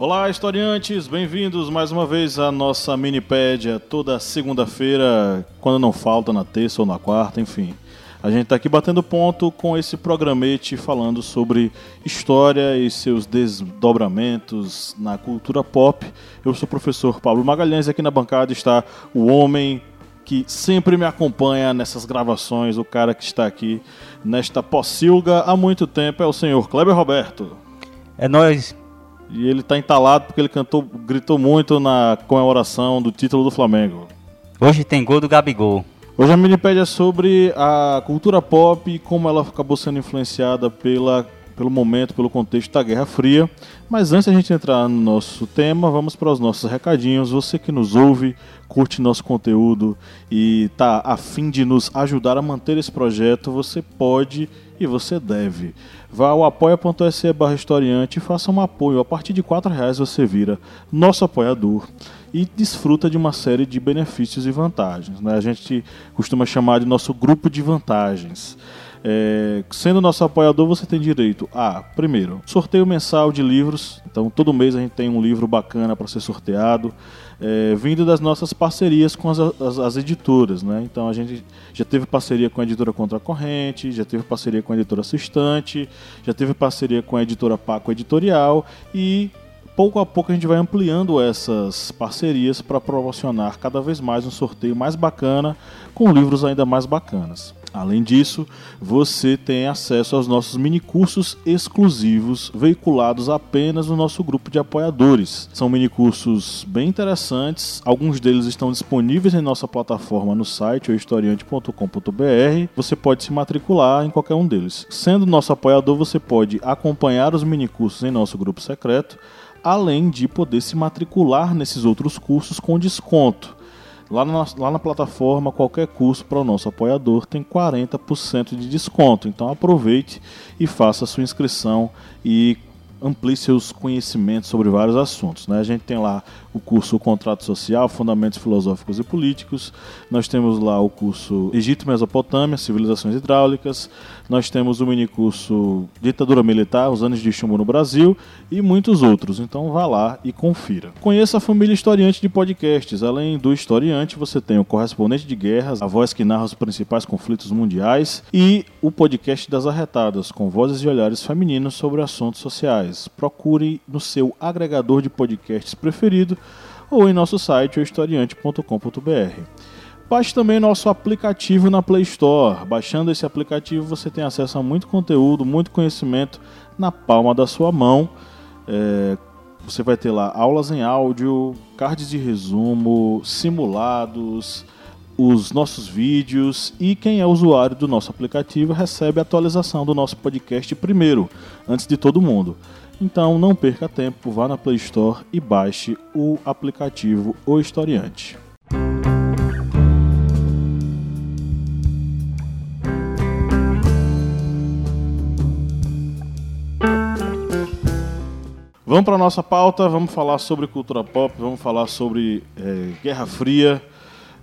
Olá, historiantes, bem-vindos mais uma vez à nossa minipédia toda segunda-feira, quando não falta, na terça ou na quarta, enfim. A gente está aqui batendo ponto com esse programete falando sobre história e seus desdobramentos na cultura pop. Eu sou o professor Pablo Magalhães e aqui na bancada está o homem que sempre me acompanha nessas gravações, o cara que está aqui nesta pocilga há muito tempo é o senhor Kleber Roberto. É nós. E ele está entalado porque ele cantou, gritou muito na comemoração do título do Flamengo. Hoje tem gol do Gabigol. Hoje a minipédia é sobre a cultura pop e como ela acabou sendo influenciada pela, pelo momento, pelo contexto da Guerra Fria. Mas antes de a gente entrar no nosso tema, vamos para os nossos recadinhos. Você que nos ouve, curte nosso conteúdo e está a fim de nos ajudar a manter esse projeto, você pode e você deve. Vá ao apoia.se barra historiante e faça um apoio. A partir de R$ reais você vira nosso apoiador e desfruta de uma série de benefícios e vantagens. Né? A gente costuma chamar de nosso grupo de vantagens. É, sendo nosso apoiador, você tem direito a, primeiro, sorteio mensal de livros. Então, todo mês a gente tem um livro bacana para ser sorteado, é, vindo das nossas parcerias com as, as, as, editoras. Né? Então, a gente já teve parceria com a editora Contra a Corrente, já teve parceria com a editora Assistante, já teve parceria com a editora Paco Editorial e pouco a pouco a gente vai ampliando essas parcerias para proporcionar cada vez mais um sorteio mais bacana com livros ainda mais bacanas. Além disso, você tem acesso aos nossos minicursos exclusivos veiculados apenas no nosso grupo de apoiadores. São minicursos bem interessantes, alguns deles estão disponíveis em nossa plataforma no site historiante.com.br. Você pode se matricular em qualquer um deles. Sendo nosso apoiador, você pode acompanhar os minicursos em nosso grupo secreto além de poder se matricular nesses outros cursos com desconto. Lá na, lá na plataforma, qualquer curso para o nosso apoiador tem 40% de desconto. Então aproveite e faça a sua inscrição e amplie seus conhecimentos sobre vários assuntos. Né? A gente tem lá o curso o Contrato Social, Fundamentos Filosóficos e Políticos, nós temos lá o curso Egito-Mesopotâmia, Civilizações Hidráulicas, nós temos o minicurso Ditadura Militar, Os Anos de Chumbo no Brasil e muitos outros. Então vá lá e confira. Conheça a família historiante de podcasts. Além do historiante, você tem o Correspondente de Guerras, a voz que narra os principais conflitos mundiais, e o podcast das Arretadas, com vozes e olhares femininos sobre assuntos sociais. Procure no seu agregador de podcasts preferido ou em nosso site, historiante.com.br. Baixe também nosso aplicativo na Play Store. Baixando esse aplicativo, você tem acesso a muito conteúdo, muito conhecimento na palma da sua mão. É, você vai ter lá aulas em áudio, cards de resumo, simulados, os nossos vídeos e quem é usuário do nosso aplicativo recebe a atualização do nosso podcast primeiro, antes de todo mundo. Então não perca tempo, vá na Play Store e baixe o aplicativo O Historiante. Vamos para a nossa pauta, vamos falar sobre cultura pop, vamos falar sobre é, Guerra Fria.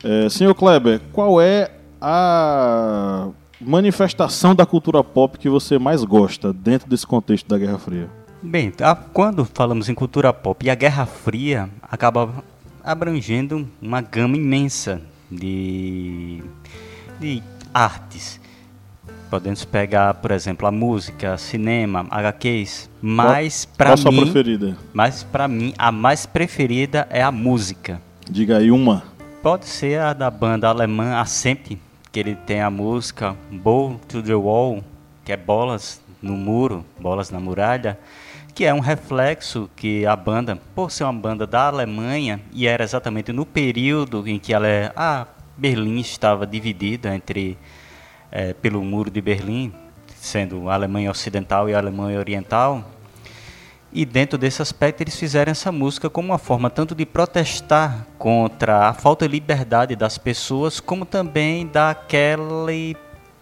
É, senhor Kleber, qual é a manifestação da cultura pop que você mais gosta dentro desse contexto da Guerra Fria? Bem, quando falamos em cultura pop e a Guerra Fria acaba abrangendo uma gama imensa de, de artes Podemos pegar, por exemplo, a música, cinema, HQs, mas para mim, qual a sua preferida? Mas para mim a mais preferida é a música. Diga aí uma. Pode ser a da banda alemã Assempt, que ele tem a música Ball to the Wall, que é bolas no muro, bolas na muralha, que é um reflexo que a banda, por ser uma banda da Alemanha e era exatamente no período em que ela é, a Berlim estava dividida entre é, pelo Muro de Berlim, sendo a Alemanha Ocidental e a Alemanha Oriental. E dentro desse aspecto eles fizeram essa música como uma forma tanto de protestar contra a falta de liberdade das pessoas, como também daquele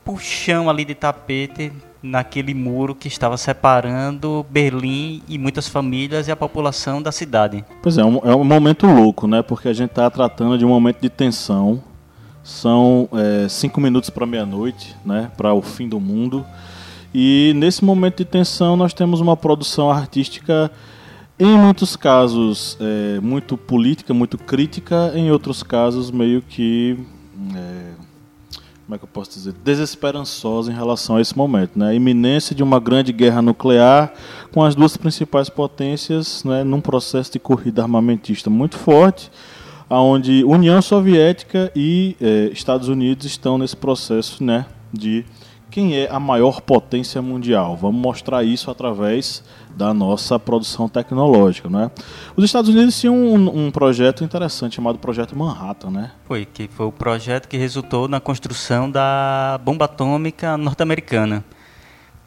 puxão ali de tapete naquele muro que estava separando Berlim e muitas famílias e a população da cidade. Pois é, é um momento louco, né? Porque a gente está tratando de um momento de tensão. São é, cinco minutos para meia-noite, né? Para o fim do mundo. E nesse momento de tensão nós temos uma produção artística em muitos casos é, muito política, muito crítica, em outros casos meio que é, como é que eu posso dizer, desesperançosa em relação a esse momento. Né? A iminência de uma grande guerra nuclear com as duas principais potências né, num processo de corrida armamentista muito forte, onde União Soviética e eh, Estados Unidos estão nesse processo né, de quem é a maior potência mundial. Vamos mostrar isso através da nossa produção tecnológica, né? Os Estados Unidos tinham um, um, projeto interessante chamado Projeto Manhattan, né? Foi que foi o projeto que resultou na construção da bomba atômica norte-americana.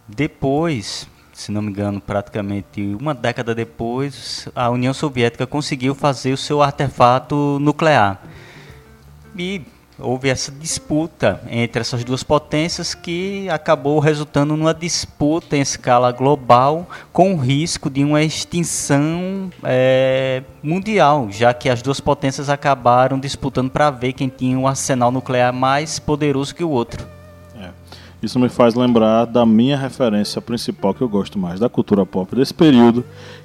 Depois, se não me engano, praticamente uma década depois, a União Soviética conseguiu fazer o seu artefato nuclear. E houve essa disputa entre essas duas potências que acabou resultando numa disputa em escala global com o risco de uma extinção é, mundial, já que as duas potências acabaram disputando para ver quem tinha um arsenal nuclear mais poderoso que o outro. É. Isso me faz lembrar da minha referência principal que eu gosto mais da cultura pop desse período,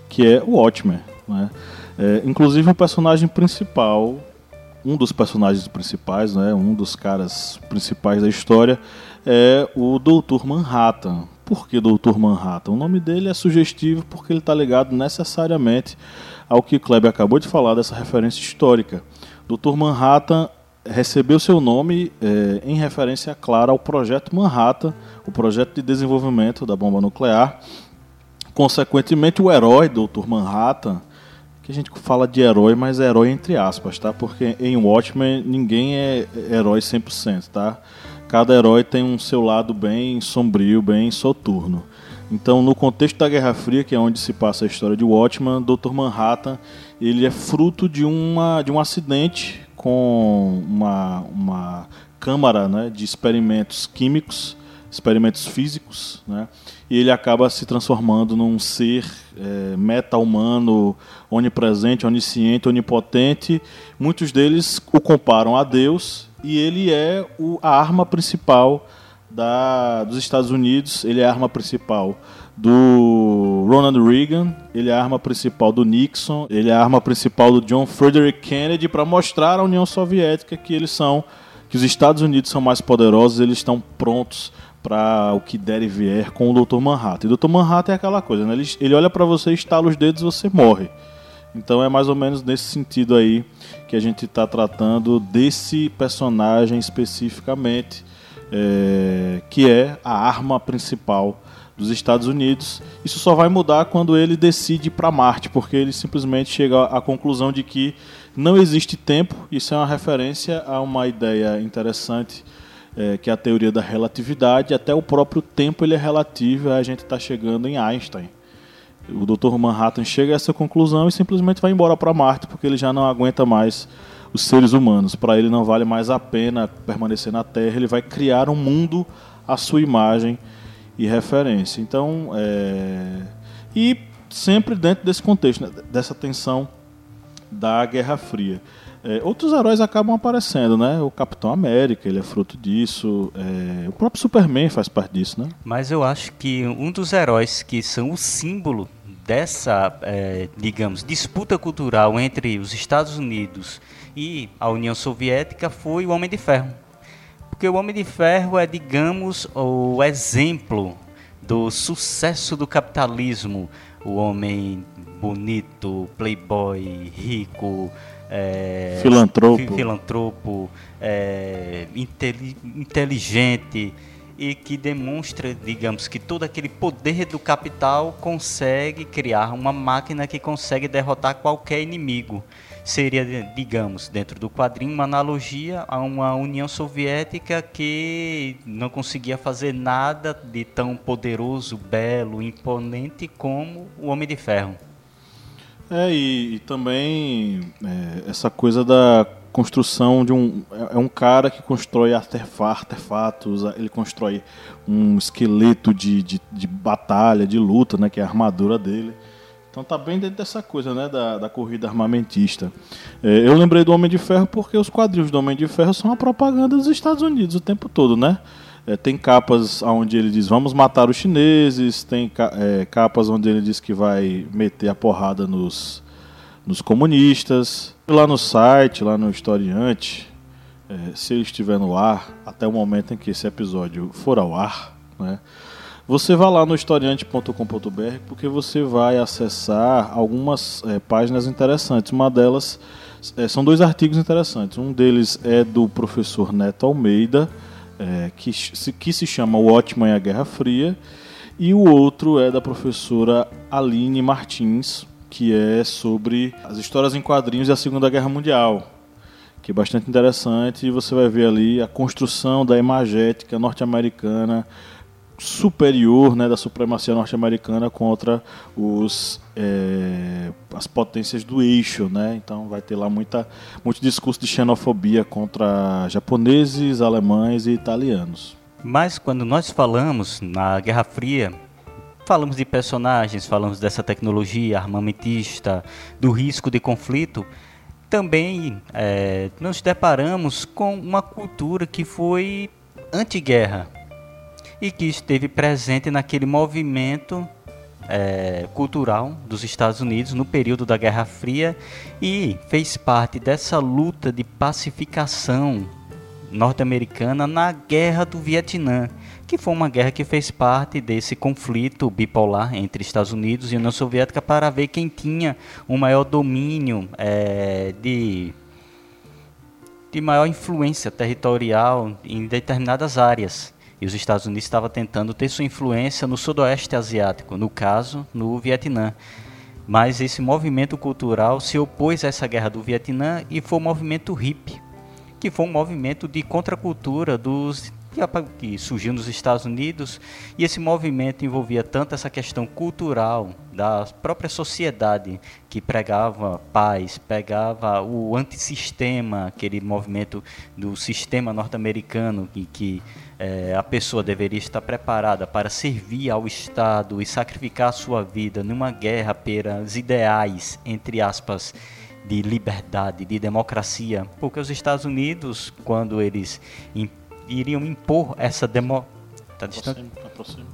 que é o Watchmen. Né? É, inclusive o personagem principal um dos personagens principais, né, um dos caras principais da história, é o Doutor Manhattan. Por que Doutor Manhattan? O nome dele é sugestivo porque ele está ligado necessariamente ao que Kleber acabou de falar dessa referência histórica. Doutor Manhattan recebeu seu nome é, em referência clara ao projeto Manhattan, o projeto de desenvolvimento da bomba nuclear. Consequentemente, o herói Doutor Manhattan que a gente fala de herói, mas herói entre aspas, tá? Porque em Watchmen ninguém é herói 100%, tá? Cada herói tem um seu lado bem sombrio, bem soturno. Então, no contexto da Guerra Fria, que é onde se passa a história de Watchmen, Dr. Manhattan, ele é fruto de, uma, de um acidente com uma, uma câmara né, de experimentos químicos, experimentos físicos, né? e ele acaba se transformando num ser é, meta-humano, onipresente, onisciente, onipotente. Muitos deles o comparam a Deus e ele é o, a arma principal da, dos Estados Unidos, ele é a arma principal do Ronald Reagan, ele é a arma principal do Nixon, ele é a arma principal do John Frederick Kennedy para mostrar à União Soviética que eles são que os Estados Unidos são mais poderosos, eles estão prontos para o que der e vier com o Dr. Manhattan. E o Dr. Manhattan é aquela coisa, né? ele, ele olha para você, estala os dedos e você morre. Então é mais ou menos nesse sentido aí que a gente está tratando desse personagem especificamente, é, que é a arma principal dos Estados Unidos. Isso só vai mudar quando ele decide para Marte, porque ele simplesmente chega à conclusão de que não existe tempo. Isso é uma referência a uma ideia interessante é, que é a teoria da relatividade, até o próprio tempo ele é relativo, a gente está chegando em Einstein. O Dr. Manhattan chega a essa conclusão e simplesmente vai embora para Marte, porque ele já não aguenta mais os seres humanos. Para ele não vale mais a pena permanecer na Terra, ele vai criar um mundo à sua imagem e referência. Então, é... e sempre dentro desse contexto, né, dessa tensão da Guerra Fria. É, outros heróis acabam aparecendo, né? O Capitão América, ele é fruto disso. É, o próprio Superman faz parte disso, né? Mas eu acho que um dos heróis que são o símbolo dessa, é, digamos, disputa cultural entre os Estados Unidos e a União Soviética foi o Homem de Ferro. Porque o Homem de Ferro é, digamos, o exemplo do sucesso do capitalismo. O homem bonito, playboy, rico, é, filantropo, filantropo é, inteligente e que demonstra, digamos, que todo aquele poder do capital consegue criar uma máquina que consegue derrotar qualquer inimigo. Seria, digamos, dentro do quadrinho, uma analogia a uma União Soviética que não conseguia fazer nada de tão poderoso, belo, imponente como o Homem de Ferro. É, e, e também é, essa coisa da construção de um. É, é um cara que constrói artefatos, ele constrói um esqueleto de, de, de, batalha, de luta, né, que é a armadura dele. Então tá bem dentro dessa coisa, né, da, da corrida armamentista. É, eu lembrei do Homem de Ferro porque os quadrinhos do Homem de Ferro são a propaganda dos Estados Unidos o tempo todo, né? É, tem capas onde ele diz vamos matar os chineses, tem é, capas onde ele diz que vai meter a porrada nos, nos comunistas. Lá no site, lá no historiante, é, se ele estiver no ar, até o momento em que esse episódio for ao ar, né, você vai lá no historiante.com.br porque você vai acessar algumas é, páginas interessantes. Uma delas é, são dois artigos interessantes. Um deles é do professor Neto Almeida, é, que, se, que se chama O Ótimo e a Guerra Fria, e o outro é da professora Aline Martins, que é sobre as histórias em quadrinhos e a Segunda Guerra Mundial, que é bastante interessante e você vai ver ali a construção da imagética norte-americana superior né, da supremacia norte-americana contra os, é, as potências do eixo. Né? Então vai ter lá muita, muito discurso de xenofobia contra japoneses, alemães e italianos. Mas quando nós falamos na Guerra Fria, falamos de personagens, falamos dessa tecnologia armamentista, do risco de conflito, também é, nos deparamos com uma cultura que foi anti-guerra e que esteve presente naquele movimento é, cultural dos Estados Unidos no período da Guerra Fria e fez parte dessa luta de pacificação norte-americana na Guerra do Vietnã que foi uma guerra que fez parte desse conflito bipolar entre Estados Unidos e União Soviética para ver quem tinha um maior domínio é, de, de maior influência territorial em determinadas áreas. E os Estados Unidos estavam tentando ter sua influência no sudoeste asiático, no caso, no Vietnã. Mas esse movimento cultural se opôs a essa guerra do Vietnã e foi o movimento hippie, que foi um movimento de contracultura dos que surgiu nos Estados Unidos e esse movimento envolvia tanto essa questão cultural da própria sociedade que pregava paz, pegava o antissistema, aquele movimento do sistema norte-americano em que é, a pessoa deveria estar preparada para servir ao Estado e sacrificar sua vida numa guerra pelos ideais, entre aspas, de liberdade, de democracia, porque os Estados Unidos, quando eles iriam impor essa demo... Tá distante? Aproxima,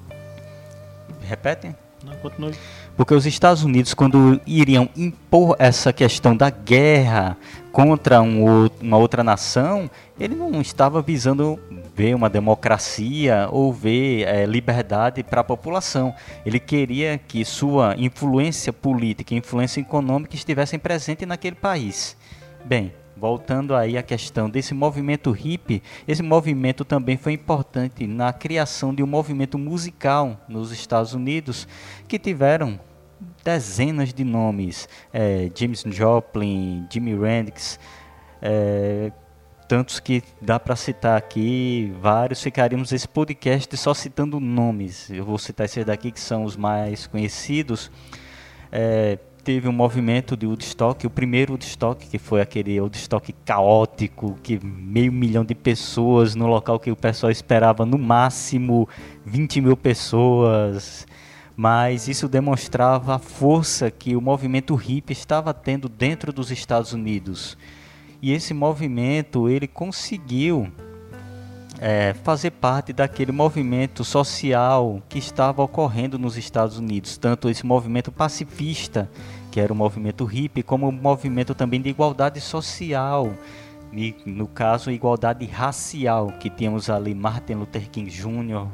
Repete? Não, continue. Porque os Estados Unidos, quando iriam impor essa questão da guerra contra um, uma outra nação, ele não estava visando ver uma democracia ou ver é, liberdade para a população. Ele queria que sua influência política influência econômica estivessem presentes naquele país. Bem, voltando aí à questão desse movimento hippie, esse movimento também foi importante na criação de um movimento musical nos Estados Unidos que tiveram dezenas de nomes, é, James Joplin, Jimi Hendrix, é, tantos que dá para citar aqui, vários ficaríamos esse podcast só citando nomes. Eu vou citar esses daqui que são os mais conhecidos. É, teve um movimento de Woodstock, o primeiro Woodstock, que foi aquele Woodstock caótico, que meio milhão de pessoas no local que o pessoal esperava no máximo 20 mil pessoas. Mas isso demonstrava a força que o movimento hippie estava tendo dentro dos Estados Unidos. E esse movimento ele conseguiu é, fazer parte daquele movimento social que estava ocorrendo nos Estados Unidos, tanto esse movimento pacifista, que era o movimento hippie, como o movimento também de igualdade social, e no caso, igualdade racial, que tínhamos ali Martin Luther King Jr.,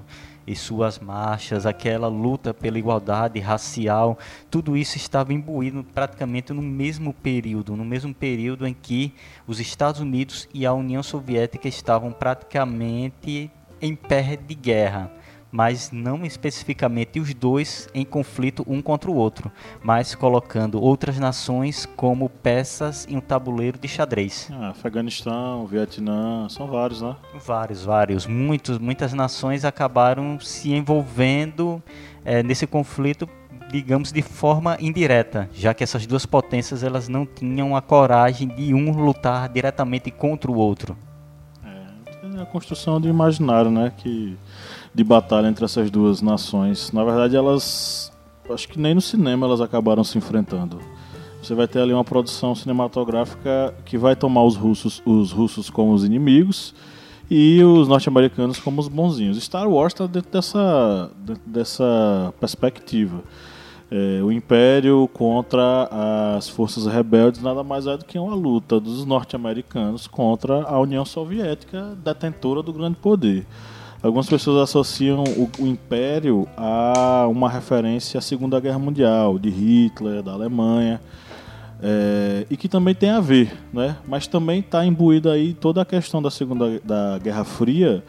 e suas marchas, aquela luta pela igualdade racial, tudo isso estava imbuído praticamente no mesmo período, no mesmo período em que os Estados Unidos e a União Soviética estavam praticamente em pé de guerra. Mas não especificamente os dois em conflito um contra o outro, mas colocando outras nações como peças em um tabuleiro de xadrez. Ah, Afeganistão, Vietnã, são vários, né? Vários, vários. Muitos, muitas nações acabaram se envolvendo é, nesse conflito digamos de forma indireta, já que essas duas potências elas não tinham a coragem de um lutar diretamente contra o outro. A construção de imaginário, né, que de batalha entre essas duas nações. Na verdade, elas acho que nem no cinema elas acabaram se enfrentando. Você vai ter ali uma produção cinematográfica que vai tomar os russos, os russos como os inimigos e os norte-americanos como os bonzinhos. Star Wars está dentro dessa, dentro dessa perspectiva. É, o Império contra as forças rebeldes nada mais é do que uma luta dos norte-americanos contra a União Soviética, detentora do grande poder. Algumas pessoas associam o, o, Império a uma referência à Segunda Guerra Mundial, de Hitler, da Alemanha, é, e que também tem a ver, né? mas também está imbuída aí toda a questão da Segunda da Guerra Fria,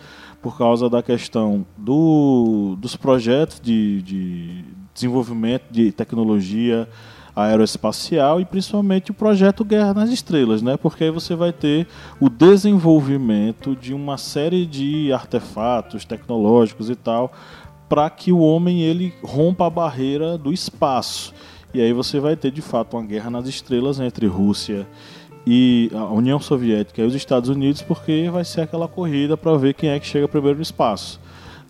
por causa da questão do, dos projetos de, de desenvolvimento de tecnologia aeroespacial e principalmente o projeto Guerra nas Estrelas, né? Porque aí você vai ter o desenvolvimento de uma série de artefatos tecnológicos e tal para que o homem ele rompa a barreira do espaço. E aí você vai ter de fato uma guerra nas estrelas entre Rússia e a União Soviética e os Estados Unidos, porque vai ser aquela corrida para ver quem é que chega primeiro no espaço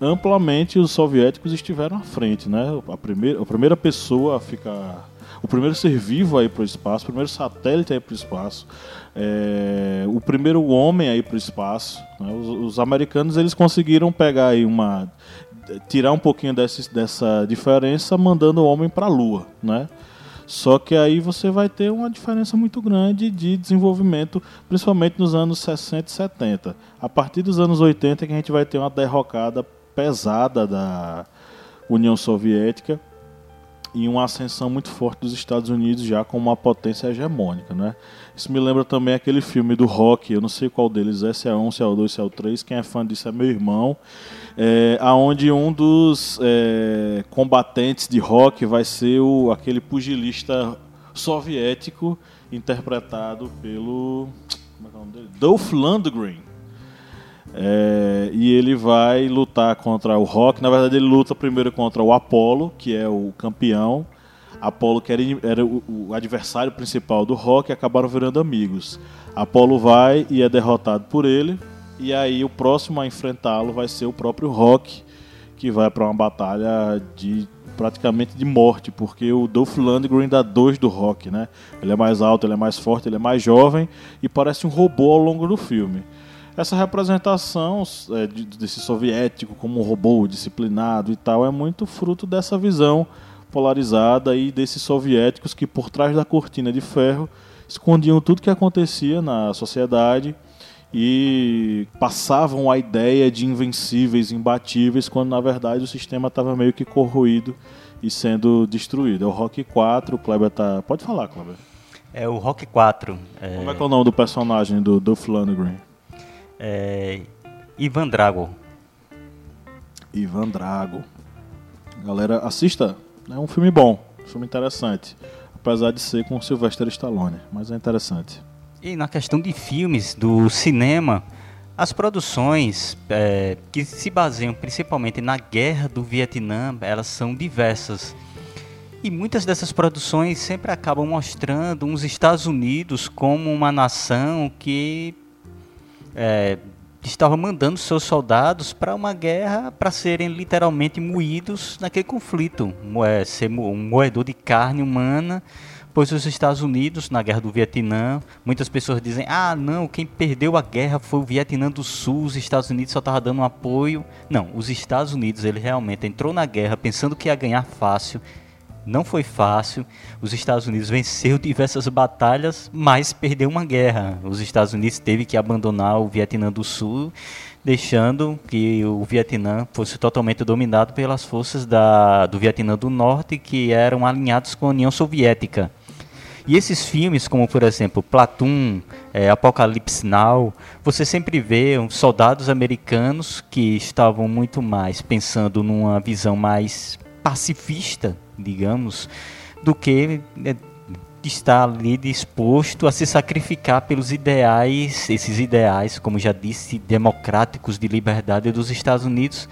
amplamente os soviéticos estiveram à frente, né? A primeira, a primeira pessoa a ficar o primeiro ser vivo a ir para o espaço, o primeiro satélite a ir para o espaço, é, o primeiro homem a ir para o espaço. Né? Os, os, americanos eles conseguiram pegar aí uma tirar um pouquinho dessa, dessa diferença mandando o homem para a Lua, né? Só que aí você vai ter uma diferença muito grande de desenvolvimento, principalmente nos anos 60 e 70. A partir dos anos 80 é que a gente vai ter uma derrocada pesada da União Soviética e uma ascensão muito forte dos Estados Unidos já como uma potência hegemônica, né? Isso me lembra também aquele filme do Rock, eu não sei qual deles é, se é um, se é o dois, se é o três, quem é fã disso é meu irmão, é, aonde um dos é, combatentes de rock vai ser o, aquele pugilista soviético interpretado pelo como é, é o nome dele? Dolph Lundgren. É, e ele vai lutar contra o Rock. Na verdade, ele luta primeiro contra o Apollo, que é o campeão. Apollo, que era, era o, o, adversário principal do Rock, acabaram virando amigos. Apollo vai e é derrotado por ele. E aí, o próximo a enfrentá-lo vai ser o próprio Rock, que vai para uma batalha de praticamente de morte, porque o Dolph Lundgren dá dois do Rock, né? Ele é mais alto, ele é mais forte, ele é mais jovem e parece um robô ao longo do filme essa representação é, de, desse soviético como um robô disciplinado e tal é muito fruto dessa visão polarizada e desses soviéticos que por trás da cortina de ferro escondiam tudo que acontecia na sociedade e passavam a ideia de invencíveis, imbatíveis, quando na verdade o sistema estava meio que corroído e sendo destruído. É o Rock 4, o Kleber tá. Pode falar, Kleber. É o Rock 4. É... Como é que é o nome do personagem do, do Flanagan? É, Ivan Drago. Ivan Drago. Galera, assista. É um filme bom, um filme interessante. Apesar de ser com Sylvester Stallone, mas é interessante. E na questão de filmes, do cinema, as produções é, que se baseiam principalmente na guerra do Vietnã, elas são diversas. E muitas dessas produções sempre acabam mostrando os Estados Unidos como uma nação que é, estava mandando seus soldados para uma guerra para serem literalmente moídos naquele conflito, é, ser um moedor de carne humana, pois os Estados Unidos na guerra do Vietnã, muitas pessoas dizem: "Ah, não, quem perdeu a guerra foi o Vietnã do Sul, os Estados Unidos só estavam dando um apoio". Não, os Estados Unidos ele realmente entrou na guerra pensando que ia ganhar fácil não foi fácil. Os Estados Unidos venceu diversas batalhas, mas perdeu uma guerra. Os Estados Unidos teve que abandonar o Vietnã do Sul, deixando que o Vietnã fosse totalmente dominado pelas forças da, do Vietnã do Norte, que eram alinhados com a União Soviética. E esses filmes, como por exemplo Platoon, é, Apocalipse Now, você sempre vê soldados americanos que estavam muito mais pensando numa visão mais pacifista, digamos, do que é, estar ali disposto a se sacrificar pelos ideais, esses ideais, como já disse, democráticos de liberdade dos Estados Unidos,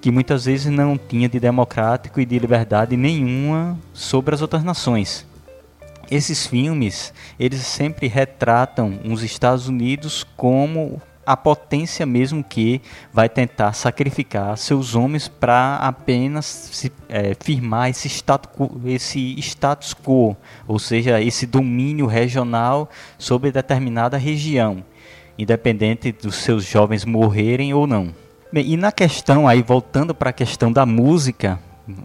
que muitas vezes não tinha de democrático e de liberdade nenhuma sobre as outras nações. Esses filmes, eles sempre retratam os Estados Unidos como a potência mesmo que vai tentar sacrificar seus homens para apenas se, é, firmar esse status, quo, esse status quo, ou seja, esse domínio regional sobre determinada região, independente dos seus jovens morrerem ou não. Bem, e na questão aí, voltando para a questão da música,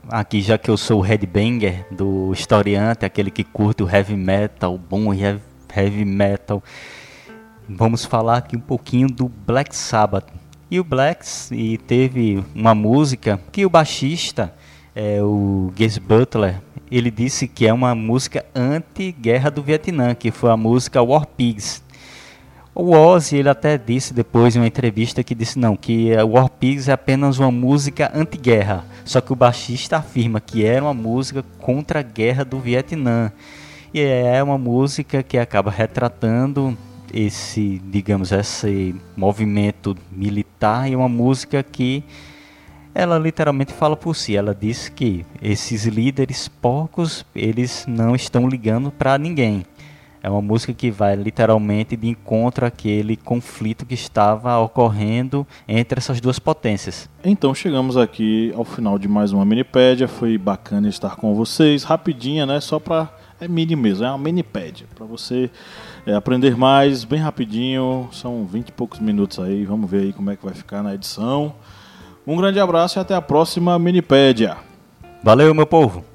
aqui já que eu sou o headbanger do historiante, aquele que curte o heavy metal, bom heavy metal, vamos falar aqui um pouquinho do Black Sabbath. E o Blacks e teve uma música que o baixista, é, o Gus Butler, ele disse que é uma música anti-guerra do Vietnã, que foi a música War Pigs. O Ozzy ele até disse depois em uma entrevista que disse não, que War Pigs é apenas uma música anti-guerra. Só que o baixista afirma que era uma música contra a guerra do Vietnã. E é uma música que acaba retratando esse, digamos, esse movimento militar e uma música que ela literalmente fala por si. Ela diz que esses líderes porcos, eles não estão ligando para ninguém. É uma música que vai literalmente de encontro àquele conflito que estava ocorrendo entre essas duas potências. Então chegamos aqui ao final de mais uma minipédia. Foi bacana estar com vocês, rapidinha, né? Só para é mini mesmo, é uma minipédia para você é, aprender mais, bem rapidinho. São 20 e poucos minutos aí. Vamos ver aí como é que vai ficar na edição. Um grande abraço e até a próxima minipédia. Valeu, meu povo.